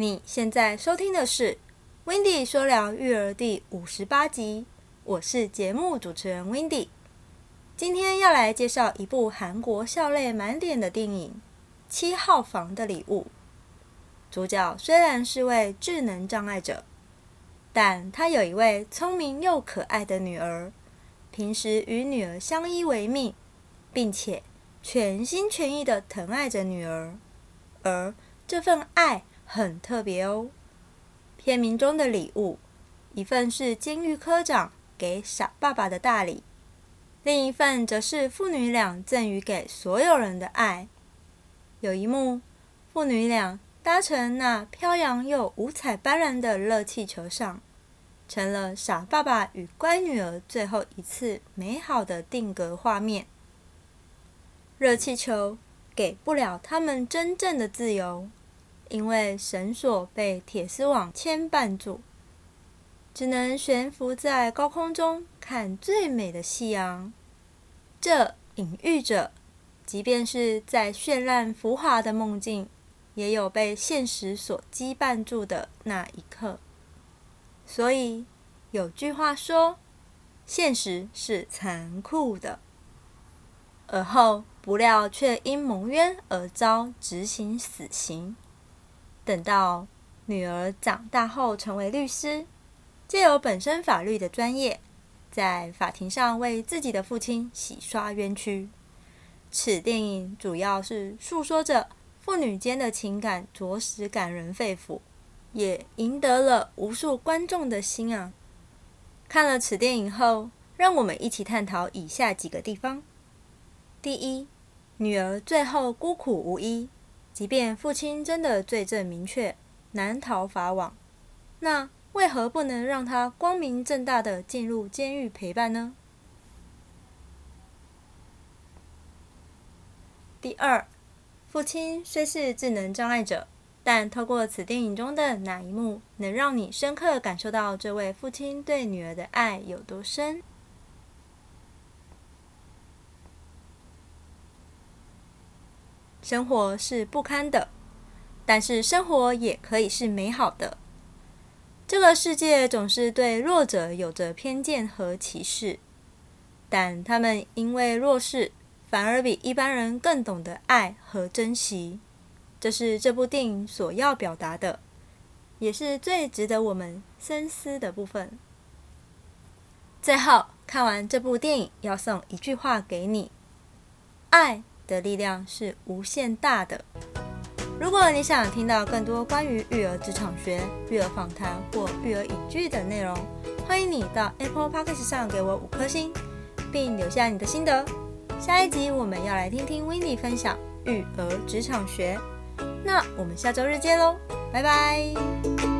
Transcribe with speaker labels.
Speaker 1: 你现在收听的是《Windy 说聊育儿》第五十八集，我是节目主持人 Windy。今天要来介绍一部韩国笑泪满点的电影《七号房的礼物》。主角虽然是位智能障碍者，但他有一位聪明又可爱的女儿，平时与女儿相依为命，并且全心全意的疼爱着女儿，而这份爱。很特别哦。片名中的礼物，一份是监狱科长给傻爸爸的大礼，另一份则是父女俩赠予给所有人的爱。有一幕，父女俩搭乘那飘扬又五彩斑斓的热气球上，成了傻爸爸与乖女儿最后一次美好的定格画面。热气球给不了他们真正的自由。因为绳索被铁丝网牵绊住，只能悬浮在高空中看最美的夕阳。这隐喻着，即便是在绚烂浮华的梦境，也有被现实所羁绊住的那一刻。所以有句话说：“现实是残酷的。”而后不料却因蒙冤而遭执行死刑。等到女儿长大后成为律师，借由本身法律的专业，在法庭上为自己的父亲洗刷冤屈。此电影主要是诉说着父女间的情感，着实感人肺腑，也赢得了无数观众的心啊！看了此电影后，让我们一起探讨以下几个地方：第一，女儿最后孤苦无依。即便父亲真的罪证明确，难逃法网，那为何不能让他光明正大的进入监狱陪伴呢？第二，父亲虽是智能障碍者，但透过此电影中的哪一幕，能让你深刻感受到这位父亲对女儿的爱有多深？生活是不堪的，但是生活也可以是美好的。这个世界总是对弱者有着偏见和歧视，但他们因为弱势，反而比一般人更懂得爱和珍惜。这是这部电影所要表达的，也是最值得我们深思的部分。最后，看完这部电影，要送一句话给你：爱。的力量是无限大的。如果你想听到更多关于育儿职场学、育儿访谈或育儿影剧的内容，欢迎你到 Apple Podcast 上给我五颗星，并留下你的心得。下一集我们要来听听 Winnie 分享育儿职场学。那我们下周日见喽，拜拜。